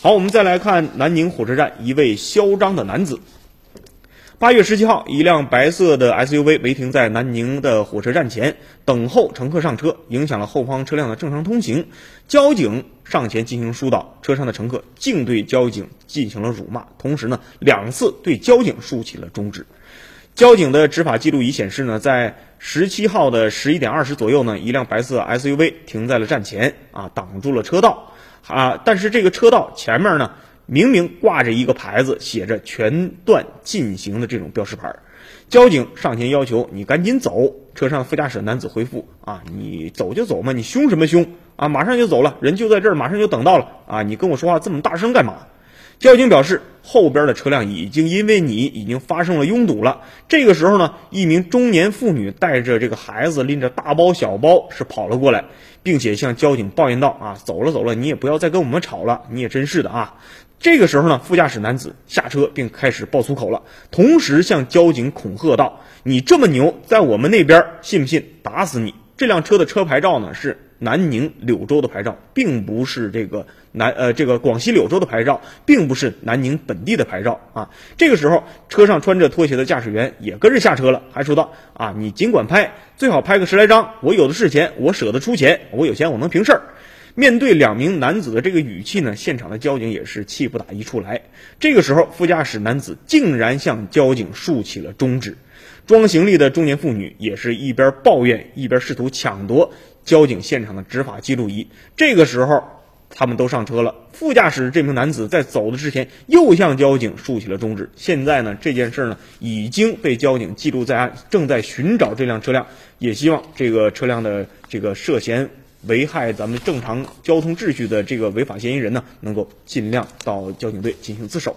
好，我们再来看南宁火车站一位嚣张的男子。八月十七号，一辆白色的 SUV 违停在南宁的火车站前，等候乘客上车，影响了后方车辆的正常通行。交警上前进行疏导，车上的乘客竟对交警进行了辱骂，同时呢，两次对交警竖起了中指。交警的执法记录仪显示呢，在十七号的十一点二十左右呢，一辆白色 SUV 停在了站前，啊，挡住了车道，啊，但是这个车道前面呢。明明挂着一个牌子，写着“全段禁行”的这种标识牌，交警上前要求你赶紧走。车上副驾驶男子回复：“啊，你走就走嘛，你凶什么凶啊？马上就走了，人就在这儿，马上就等到了啊！你跟我说话这么大声干嘛？”交警表示，后边的车辆已经因为你已经发生了拥堵了。这个时候呢，一名中年妇女带着这个孩子，拎着大包小包是跑了过来，并且向交警抱怨道：“啊，走了走了，你也不要再跟我们吵了，你也真是的啊！”这个时候呢，副驾驶男子下车并开始爆粗口了，同时向交警恐吓道：“你这么牛，在我们那边信不信打死你？”这辆车的车牌照呢是南宁柳州的牌照，并不是这个南呃这个广西柳州的牌照，并不是南宁本地的牌照啊。这个时候，车上穿着拖鞋的驾驶员也跟着下车了，还说道：“啊，你尽管拍，最好拍个十来张，我有的是钱，我舍得出钱，我有钱我能平事儿。”面对两名男子的这个语气呢，现场的交警也是气不打一处来。这个时候，副驾驶男子竟然向交警竖起了中指，装行李的中年妇女也是一边抱怨，一边试图抢夺交警现场的执法记录仪。这个时候，他们都上车了。副驾驶这名男子在走的之前又向交警竖起了中指。现在呢，这件事呢已经被交警记录在案，正在寻找这辆车辆，也希望这个车辆的这个涉嫌。危害咱们正常交通秩序的这个违法嫌疑人呢，能够尽量到交警队进行自首。